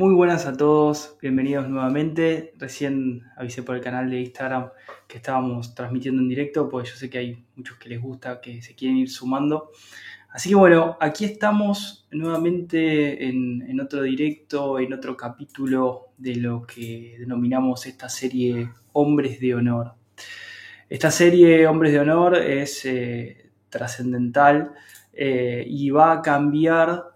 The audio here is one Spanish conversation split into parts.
Muy buenas a todos, bienvenidos nuevamente. Recién avisé por el canal de Instagram que estábamos transmitiendo en directo, porque yo sé que hay muchos que les gusta, que se quieren ir sumando. Así que bueno, aquí estamos nuevamente en, en otro directo, en otro capítulo de lo que denominamos esta serie Hombres de Honor. Esta serie Hombres de Honor es eh, trascendental eh, y va a cambiar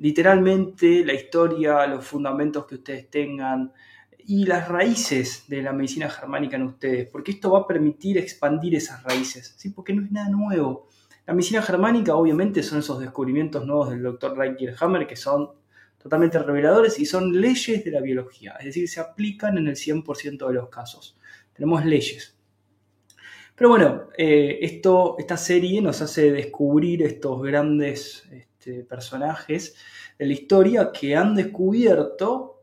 literalmente la historia, los fundamentos que ustedes tengan y las raíces de la medicina germánica en ustedes, porque esto va a permitir expandir esas raíces, ¿sí? porque no es nada nuevo. La medicina germánica obviamente son esos descubrimientos nuevos del doctor Hammer que son totalmente reveladores y son leyes de la biología, es decir, se aplican en el 100% de los casos. Tenemos leyes. Pero bueno, eh, esto, esta serie nos hace descubrir estos grandes este, personajes de la historia que han descubierto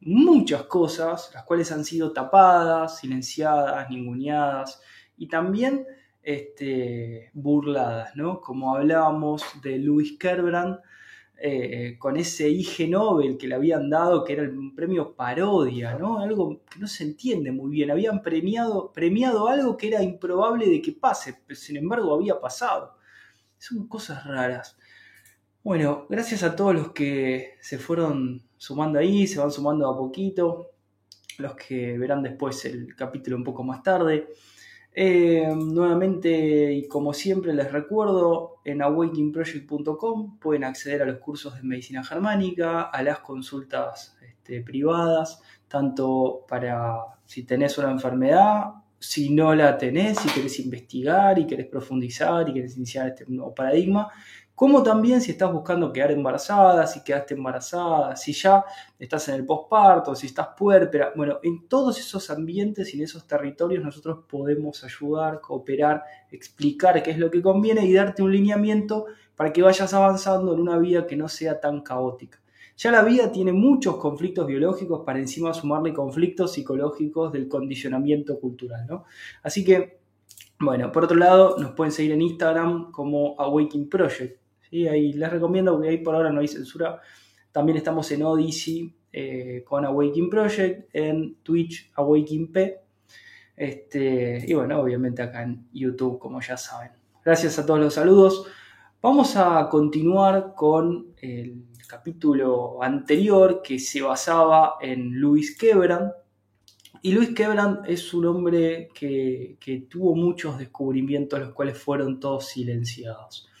muchas cosas, las cuales han sido tapadas, silenciadas, ninguneadas y también este, burladas, ¿no? Como hablábamos de Louis Kerbrand, eh, con ese IG Nobel que le habían dado, que era un premio parodia, ¿no? Algo que no se entiende muy bien. Habían premiado, premiado algo que era improbable de que pase, pero sin embargo había pasado. Son cosas raras. Bueno, gracias a todos los que se fueron sumando ahí, se van sumando a poquito, los que verán después el capítulo un poco más tarde. Eh, nuevamente y como siempre les recuerdo, en awakeningproject.com pueden acceder a los cursos de medicina germánica, a las consultas este, privadas, tanto para si tenés una enfermedad, si no la tenés, si querés investigar y querés profundizar y querés iniciar este nuevo paradigma, como también si estás buscando quedar embarazada, si quedaste embarazada, si ya estás en el posparto, si estás puérpera. Bueno, en todos esos ambientes y en esos territorios nosotros podemos ayudar, cooperar, explicar qué es lo que conviene y darte un lineamiento para que vayas avanzando en una vida que no sea tan caótica. Ya la vida tiene muchos conflictos biológicos para encima sumarle conflictos psicológicos del condicionamiento cultural, ¿no? Así que, bueno, por otro lado, nos pueden seguir en Instagram como Awakening Project y Ahí les recomiendo, porque ahí por ahora no hay censura. También estamos en Odyssey eh, con Awakening Project, en Twitch Awakening P. Este, y bueno, obviamente acá en YouTube, como ya saben. Gracias a todos los saludos. Vamos a continuar con el capítulo anterior que se basaba en Louis Quebran. Y Louis Quebran es un hombre que, que tuvo muchos descubrimientos, los cuales fueron todos silenciados.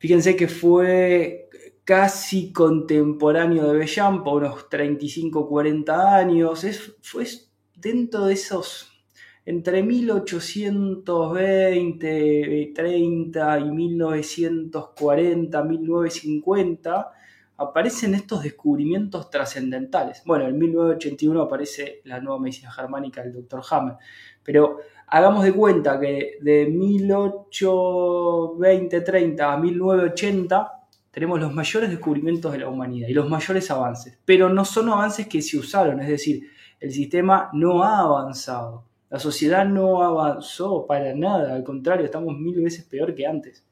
Fíjense que fue casi contemporáneo de Bellampa, unos 35, 40 años. Es, fue dentro de esos, entre 1820, 30 y 1940, 1950, aparecen estos descubrimientos trascendentales. Bueno, en 1981 aparece la nueva medicina germánica del Dr. Hammer, pero hagamos de cuenta que de 1820-30 a 1980 tenemos los mayores descubrimientos de la humanidad y los mayores avances, pero no son avances que se usaron, es decir, el sistema no ha avanzado, la sociedad no avanzó para nada, al contrario, estamos mil veces peor que antes.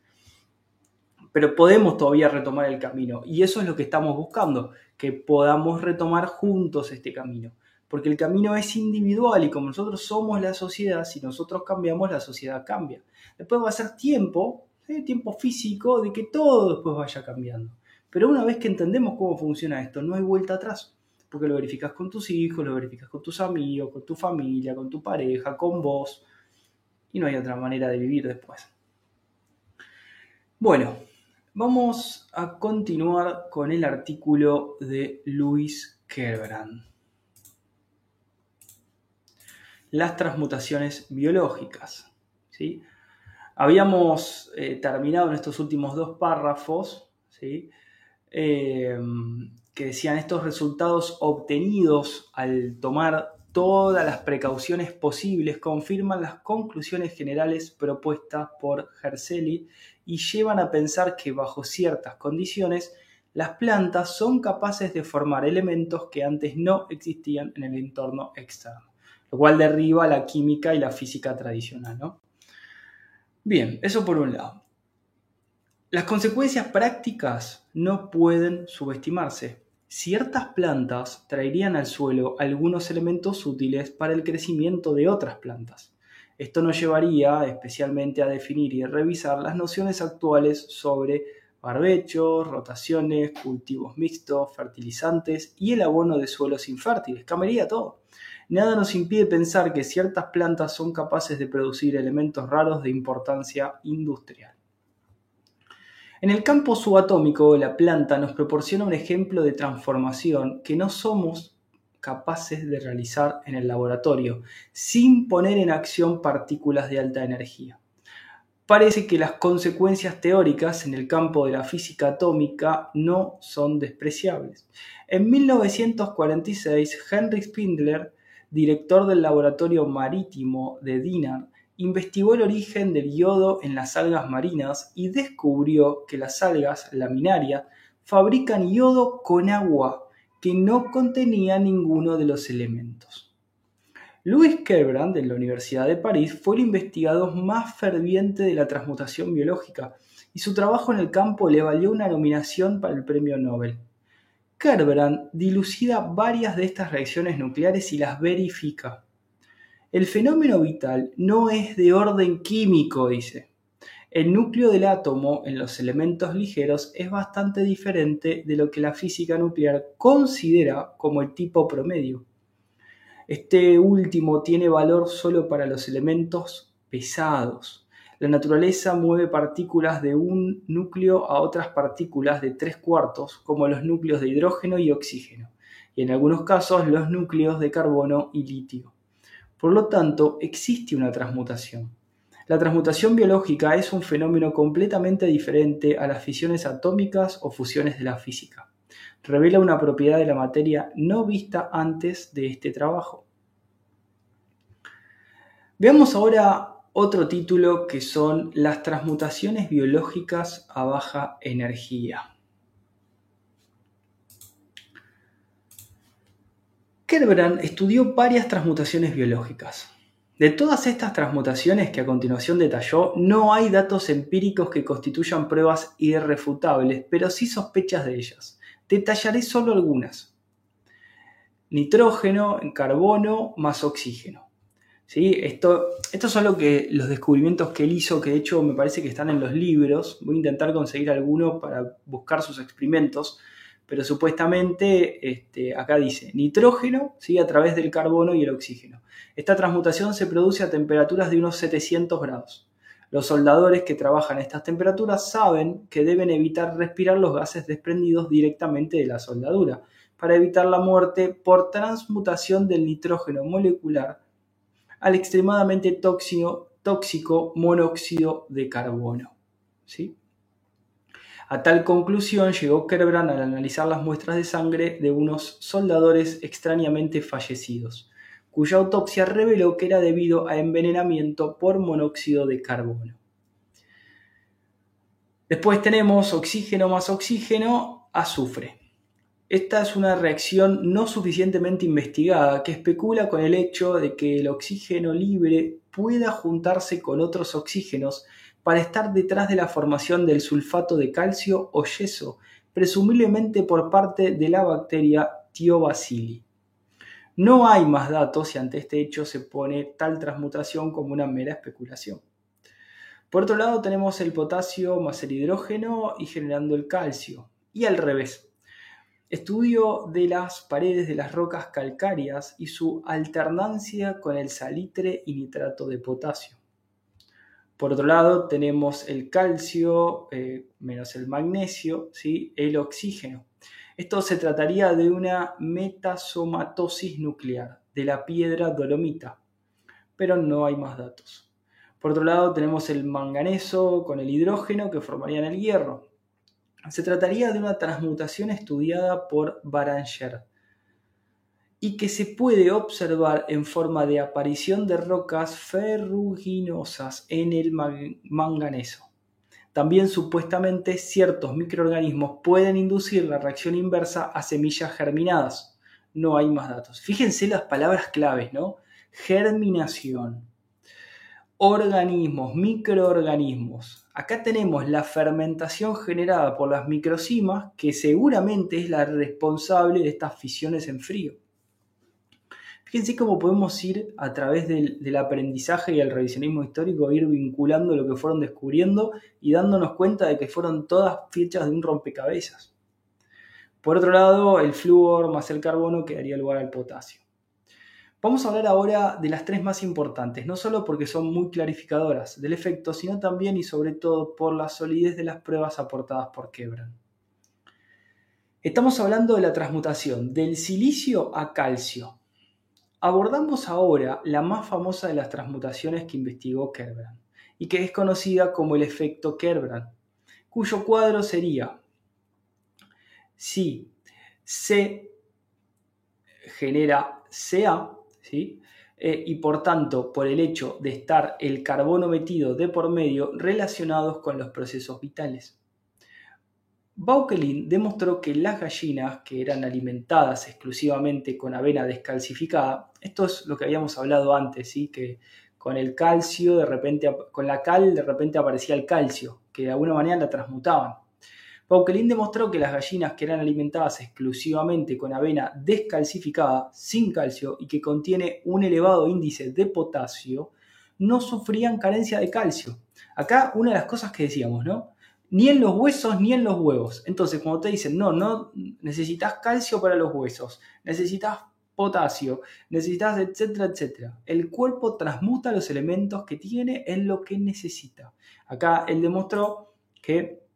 Pero podemos todavía retomar el camino y eso es lo que estamos buscando, que podamos retomar juntos este camino porque el camino es individual y como nosotros somos la sociedad, si nosotros cambiamos, la sociedad cambia. Después va a ser tiempo, tiempo físico, de que todo después vaya cambiando. Pero una vez que entendemos cómo funciona esto, no hay vuelta atrás, porque lo verificas con tus hijos, lo verificas con tus amigos, con tu familia, con tu pareja, con vos, y no hay otra manera de vivir después. Bueno, vamos a continuar con el artículo de Luis Kerbrand las transmutaciones biológicas. ¿sí? Habíamos eh, terminado en estos últimos dos párrafos ¿sí? Eh, que decían estos resultados obtenidos al tomar todas las precauciones posibles confirman las conclusiones generales propuestas por Herseli y llevan a pensar que bajo ciertas condiciones las plantas son capaces de formar elementos que antes no existían en el entorno externo lo cual derriba la química y la física tradicional. ¿no? Bien, eso por un lado. Las consecuencias prácticas no pueden subestimarse. ciertas plantas traerían al suelo algunos elementos útiles para el crecimiento de otras plantas. Esto nos llevaría especialmente a definir y revisar las nociones actuales sobre barbechos, rotaciones, cultivos mixtos, fertilizantes y el abono de suelos infértiles. Cambiaría todo. Nada nos impide pensar que ciertas plantas son capaces de producir elementos raros de importancia industrial. En el campo subatómico, la planta nos proporciona un ejemplo de transformación que no somos capaces de realizar en el laboratorio, sin poner en acción partículas de alta energía. Parece que las consecuencias teóricas en el campo de la física atómica no son despreciables. En 1946, Henry Spindler, director del laboratorio marítimo de Dinard, investigó el origen del yodo en las algas marinas y descubrió que las algas laminarias fabrican yodo con agua que no contenía ninguno de los elementos. Louis Kerbrand de la Universidad de París fue el investigador más ferviente de la transmutación biológica y su trabajo en el campo le valió una nominación para el premio Nobel. Kerbrand dilucida varias de estas reacciones nucleares y las verifica. El fenómeno vital no es de orden químico, dice. El núcleo del átomo en los elementos ligeros es bastante diferente de lo que la física nuclear considera como el tipo promedio. Este último tiene valor solo para los elementos pesados. La naturaleza mueve partículas de un núcleo a otras partículas de tres cuartos, como los núcleos de hidrógeno y oxígeno, y en algunos casos los núcleos de carbono y litio. Por lo tanto, existe una transmutación. La transmutación biológica es un fenómeno completamente diferente a las fisiones atómicas o fusiones de la física. Revela una propiedad de la materia no vista antes de este trabajo. Veamos ahora otro título que son las transmutaciones biológicas a baja energía. Kerbrand estudió varias transmutaciones biológicas. De todas estas transmutaciones que a continuación detalló, no hay datos empíricos que constituyan pruebas irrefutables, pero sí sospechas de ellas. Detallaré solo algunas. Nitrógeno, carbono más oxígeno. ¿Sí? Esto, estos son que, los descubrimientos que él hizo, que de hecho me parece que están en los libros. Voy a intentar conseguir alguno para buscar sus experimentos pero supuestamente este, acá dice nitrógeno ¿sí? a través del carbono y el oxígeno. Esta transmutación se produce a temperaturas de unos 700 grados. Los soldadores que trabajan a estas temperaturas saben que deben evitar respirar los gases desprendidos directamente de la soldadura para evitar la muerte por transmutación del nitrógeno molecular al extremadamente tóxico, tóxico monóxido de carbono. ¿sí? A tal conclusión llegó Kerbrand al analizar las muestras de sangre de unos soldadores extrañamente fallecidos, cuya autopsia reveló que era debido a envenenamiento por monóxido de carbono. Después tenemos oxígeno más oxígeno, azufre. Esta es una reacción no suficientemente investigada que especula con el hecho de que el oxígeno libre pueda juntarse con otros oxígenos para estar detrás de la formación del sulfato de calcio o yeso, presumiblemente por parte de la bacteria Thiobacilli. No hay más datos y ante este hecho se pone tal transmutación como una mera especulación. Por otro lado tenemos el potasio más el hidrógeno y generando el calcio. Y al revés. Estudio de las paredes de las rocas calcáreas y su alternancia con el salitre y nitrato de potasio. Por otro lado, tenemos el calcio eh, menos el magnesio, ¿sí? el oxígeno. Esto se trataría de una metasomatosis nuclear de la piedra dolomita, pero no hay más datos. Por otro lado, tenemos el manganeso con el hidrógeno que formarían el hierro. Se trataría de una transmutación estudiada por Baranger y que se puede observar en forma de aparición de rocas ferruginosas en el manganeso. También supuestamente ciertos microorganismos pueden inducir la reacción inversa a semillas germinadas. No hay más datos. Fíjense las palabras claves, ¿no? Germinación. Organismos, microorganismos. Acá tenemos la fermentación generada por las microcimas, que seguramente es la responsable de estas fisiones en frío. Fíjense cómo podemos ir a través del, aprendizaje y el revisionismo histórico, ir vinculando lo que fueron descubriendo y dándonos cuenta de que fueron todas fichas de un rompecabezas. Por otro lado, el flúor más el carbono quedaría lugar al potasio. Vamos a hablar ahora de las tres más importantes, no solo porque son muy clarificadoras del efecto, sino también y sobre todo por la solidez de las pruebas aportadas por Kebran. Estamos hablando de la transmutación del silicio a calcio, Abordamos ahora la más famosa de las transmutaciones que investigó Kerbrand y que es conocida como el efecto Kerbrand, cuyo cuadro sería si C genera Ca, Eh, y por tanto por el hecho de estar el carbono metido de por medio relacionados con los procesos vitales. Bauquelin demostró que las gallinas que eran alimentadas exclusivamente con avena descalcificada, esto es lo que habíamos hablado antes, ¿sí? que con el calcio, de repente, con la cal, de repente aparecía el calcio, que de alguna manera la transmutaban. Bauquelin demostró que las gallinas que eran alimentadas exclusivamente con avena descalcificada, sin calcio y que contiene un elevado índice de potasio, no sufrían carencia de calcio. Acá una de las cosas que decíamos, ¿no? ni en los huesos ni en los huevos. Entonces, cuando te dicen, no, no necesitas calcio para los huesos, necesitas potasio, necesitas, etcétera, etcétera. El cuerpo transmuta los elementos que tiene en lo que necesita. Acá él demostró que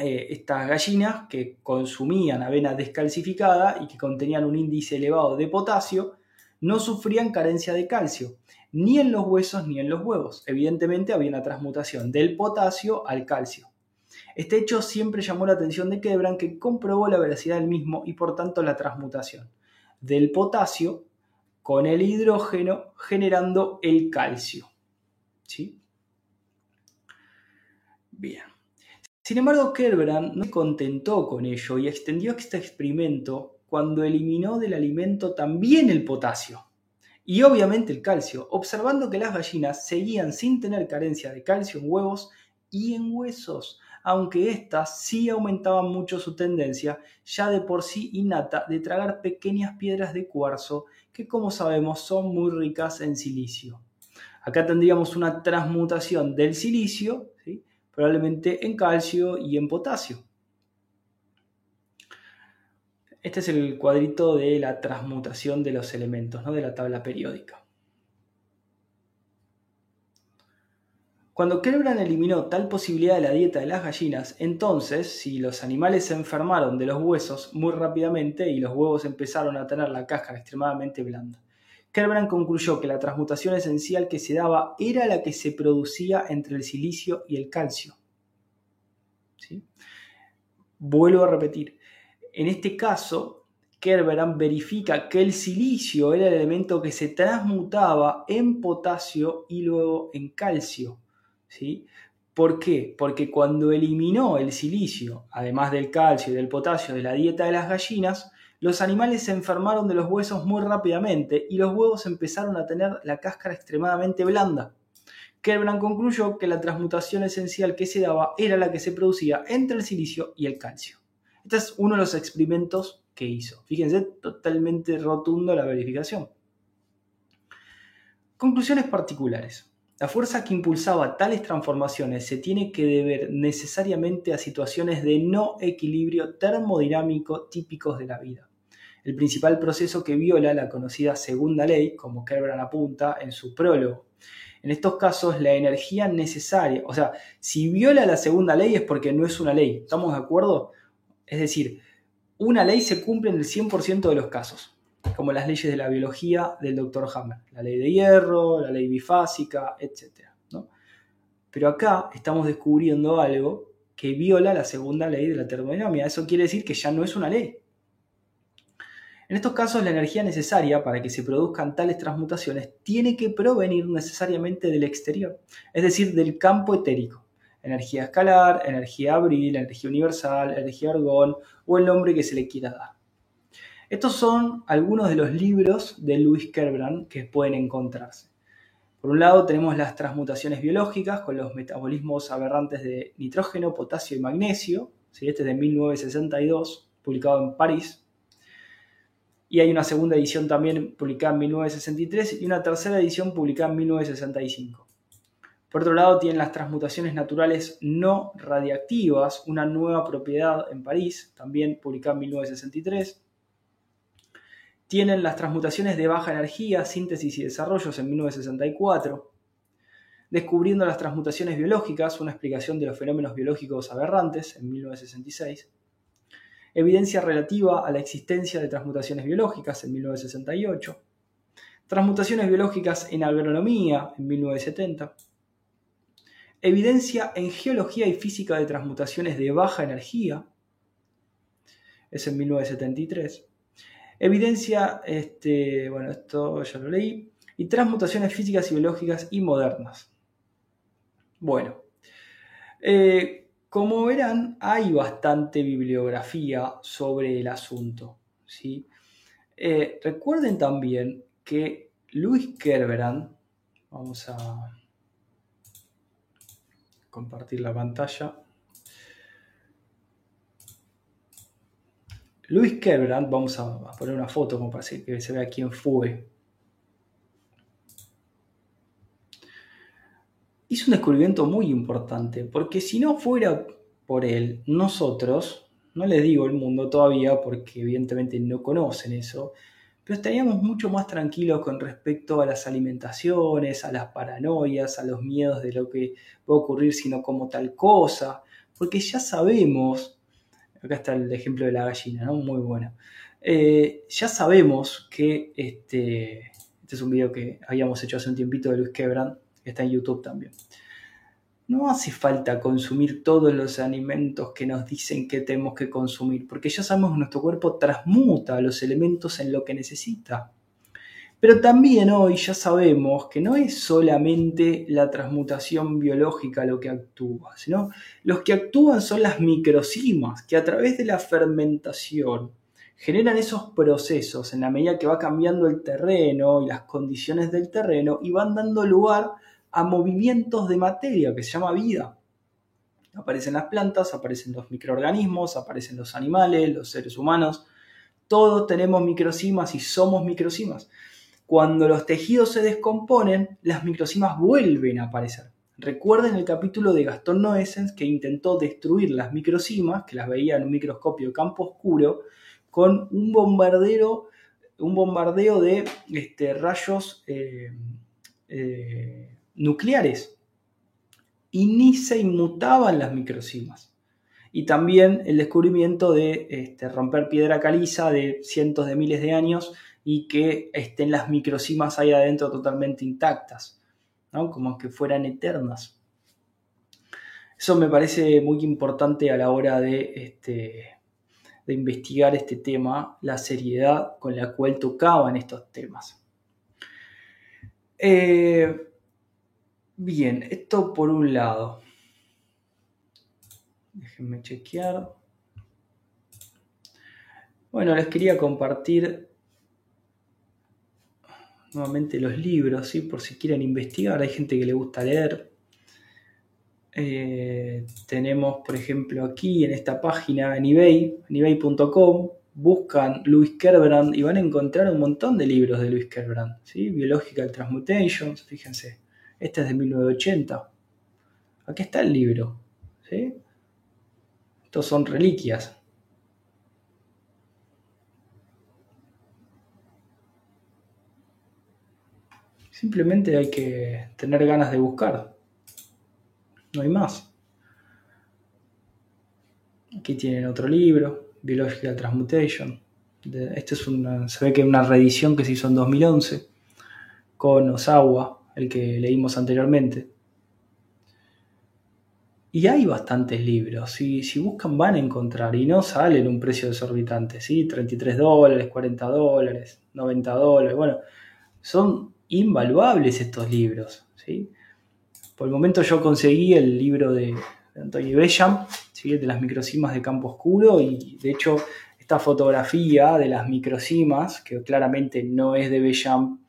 eh, estas gallinas que consumían avena descalcificada y que contenían un índice elevado de potasio, no sufrían carencia de calcio, ni en los huesos ni en los huevos. Evidentemente había una transmutación del potasio al calcio. Este hecho siempre llamó la atención de Kebran, que comprobó la veracidad del mismo y por tanto la transmutación del potasio con el hidrógeno generando el calcio. ¿Sí? Bien. Sin embargo, Kerbrand no se contentó con ello y extendió este experimento cuando eliminó del alimento también el potasio y obviamente el calcio, observando que las gallinas seguían sin tener carencia de calcio en huevos y en huesos, aunque éstas sí aumentaban mucho su tendencia, ya de por sí innata, de tragar pequeñas piedras de cuarzo que como sabemos son muy ricas en silicio. Acá tendríamos una transmutación del silicio, probablemente en calcio y en potasio. Este es el cuadrito de la transmutación de los elementos, ¿no? de la tabla periódica. Cuando Kerbrand eliminó tal posibilidad de la dieta de las gallinas, entonces, si los animales se enfermaron de los huesos muy rápidamente y los huevos empezaron a tener la cáscara extremadamente blanda, Kerbrand concluyó que la transmutación esencial que se daba era la que se producía entre el silicio y el calcio. Vuelvo a repetir, en este caso, Kerbrand verifica que el silicio era el elemento que se transmutaba en potasio y luego en calcio. ¿sí? ¿Por qué? Porque cuando eliminó el silicio, además del calcio y del potasio de la dieta de las gallinas, los animales se enfermaron de los huesos muy rápidamente y los huevos empezaron a tener la cáscara extremadamente blanda. Kerbrand concluyó que la transmutación esencial que se daba era la que se producía entre el silicio y el calcio. Este es uno de los experimentos que hizo. Fíjense, totalmente rotundo la verificación. Conclusiones particulares. La fuerza que impulsaba tales transformaciones se tiene que deber necesariamente a situaciones de no equilibrio termodinámico típicos de la vida. El principal proceso que viola la conocida segunda ley, como Kerbrand apunta en su prólogo. En estos casos, la energía necesaria, o sea, si viola la segunda ley es porque no es una ley, ¿estamos de acuerdo? Es decir, una ley se cumple en el 100% de los casos como las leyes de la biología del doctor Hammer, la ley de hierro, la ley bifásica, etc. Pero acá estamos descubriendo algo que viola la segunda ley de la termodinámica. Eso quiere decir que ya no es una ley. En estos casos, la energía necesaria para que se produzcan tales transmutaciones tiene que provenir necesariamente del exterior, es decir, del campo etérico. Energía escalar, energía abril, energía universal, energía argón o el nombre que se le quiera dar. Estos son algunos de los libros de Louis Kerbrand que pueden encontrarse. Por un lado tenemos las transmutaciones biológicas con los metabolismos aberrantes de nitrógeno, potasio y magnesio. Este es de 1962, publicado en París. Y hay una segunda edición también publicada en 1963 y una tercera edición publicada en 1965. Por otro lado, tienen las transmutaciones naturales no radiactivas, una nueva propiedad en París, también publicada en 1963 tienen las transmutaciones de baja energía, síntesis y desarrollos en 1964. Descubriendo las transmutaciones biológicas, una explicación de los fenómenos biológicos aberrantes en 1966. Evidencia relativa a la existencia de transmutaciones biológicas en 1968. Transmutaciones biológicas en agronomía en 1970. Evidencia en geología y física de transmutaciones de baja energía es en 1973 Evidencia, este, bueno, esto ya lo leí, y transmutaciones físicas y biológicas y modernas. Bueno, eh, como verán, hay bastante bibliografía sobre el asunto. Eh, recuerden también que Luis Kerberan, vamos a compartir la pantalla, Luis Kerbrand, vamos a, poner una foto para que se vea quién fue. Hizo un descubrimiento muy importante, porque si no fuera por él, nosotros, no les digo el mundo todavía, porque evidentemente no conocen eso, pero estaríamos mucho más tranquilos con respecto a las alimentaciones, a las paranoias, a los miedos de lo que puede ocurrir si no como tal cosa, porque ya sabemos Acá está el ejemplo de la gallina, ¿no? Muy bueno. Eh, ya sabemos que este, este es un video que habíamos hecho hace un tiempito de Luis Quebrand, que está en YouTube también. No hace falta consumir todos los alimentos que nos dicen que tenemos que consumir, porque ya sabemos que nuestro cuerpo transmuta los elementos en lo que necesita. Pero también hoy ya sabemos que no es solamente la transmutación biológica lo que actúa, sino los que actúan son las microcimas, que a través de la fermentación generan esos procesos en la medida que va cambiando el terreno y las condiciones del terreno y van dando lugar a movimientos de materia que se llama vida. Aparecen las plantas, aparecen los microorganismos, aparecen los animales, los seres humanos. Todos tenemos microcimas y somos microcimas. Cuando los tejidos se descomponen, las microcimas vuelven a aparecer. Recuerden el capítulo de Gastón Noessens que intentó destruir las microcimas, que las veía en un microscopio de campo oscuro, con un bombardero, un bombardeo de este, rayos eh, eh, nucleares. Y ni se inmutaban las microcimas. Y también el descubrimiento de este, romper piedra caliza de cientos de miles de años y que estén las microcimas ahí adentro totalmente intactas, ¿no? como que fueran eternas. Eso me parece muy importante a la hora de, este, de investigar este tema, la seriedad con la cual tocaban estos temas. Eh, bien, esto por un lado. Déjenme chequear. Bueno, les quería compartir nuevamente los libros, ¿sí? por si quieren investigar, hay gente que le gusta leer. Eh, tenemos, por ejemplo, aquí en esta página, en eBay, ebay.com, buscan Louis Kerbrand y van a encontrar un montón de libros de Louis Kerbrand, ¿sí? Biological Transmutations, fíjense, este es de 1980. Aquí está el libro, ¿sí? Estos son reliquias, Simplemente hay que tener ganas de buscar. No hay más. Aquí tienen otro libro, Biological Transmutation. Este es una, se ve que es una reedición que se hizo en 2011 con Osawa, el que leímos anteriormente. Y hay bastantes libros, si, buscan van a encontrar y no salen un precio desorbitante, ¿sí? 33 dólares, 40 dólares, 90 dólares, bueno, son invaluables estos libros. ¿sí? Por el momento yo conseguí el libro de, Antonio Bellam, de las microcimas de campo oscuro, y de hecho esta fotografía de las microcimas, que claramente no es de Bellam,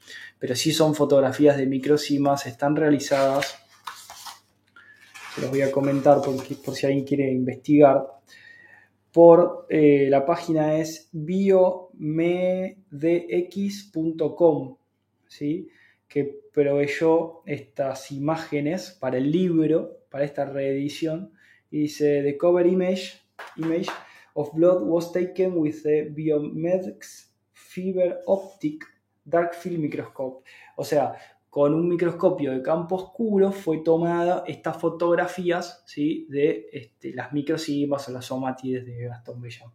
pero sí son fotografías de microcimas, están realizadas, se los voy a comentar por, si alguien quiere investigar, por eh, la página es biomedx.com, ¿sí? que proveyó estas imágenes para el libro, para esta reedición, y dice, the cover image, image of blood was taken with the Biomedx Fiber Optic Dark Field Microscope. O sea, con un microscopio de campo oscuro fue tomada estas fotografías ¿sí? de este, las microcimas o las somatides de Gastón Bellán.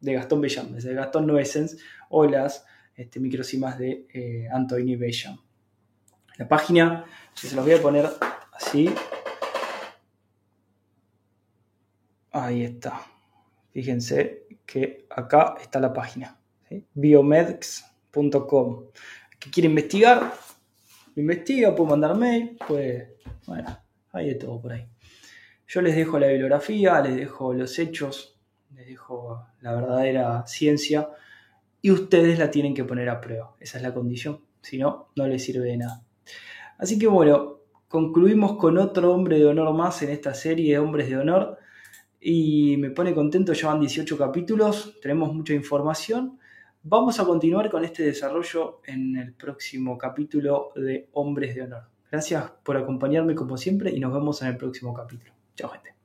De Gastón Bellán, desde Gastón Nuesens o las este, de eh, Anthony Bellán. La página, se los voy a poner así. Ahí está. Fíjense que acá está la página. Que quiere investigar, investiga, puede mandar mail, pues, bueno, hay de todo por ahí. Yo les dejo la bibliografía, les dejo los hechos, les dejo la verdadera ciencia y ustedes la tienen que poner a prueba. Esa es la condición. Si no, no les sirve de nada. Así que bueno, concluimos con otro hombre de honor más en esta serie de hombres de honor y me pone contento, ya van 18 capítulos, tenemos mucha información. Vamos a continuar con este desarrollo en el próximo capítulo de Hombres de Honor. Gracias por acompañarme como siempre y nos vemos en el próximo capítulo. Chao gente.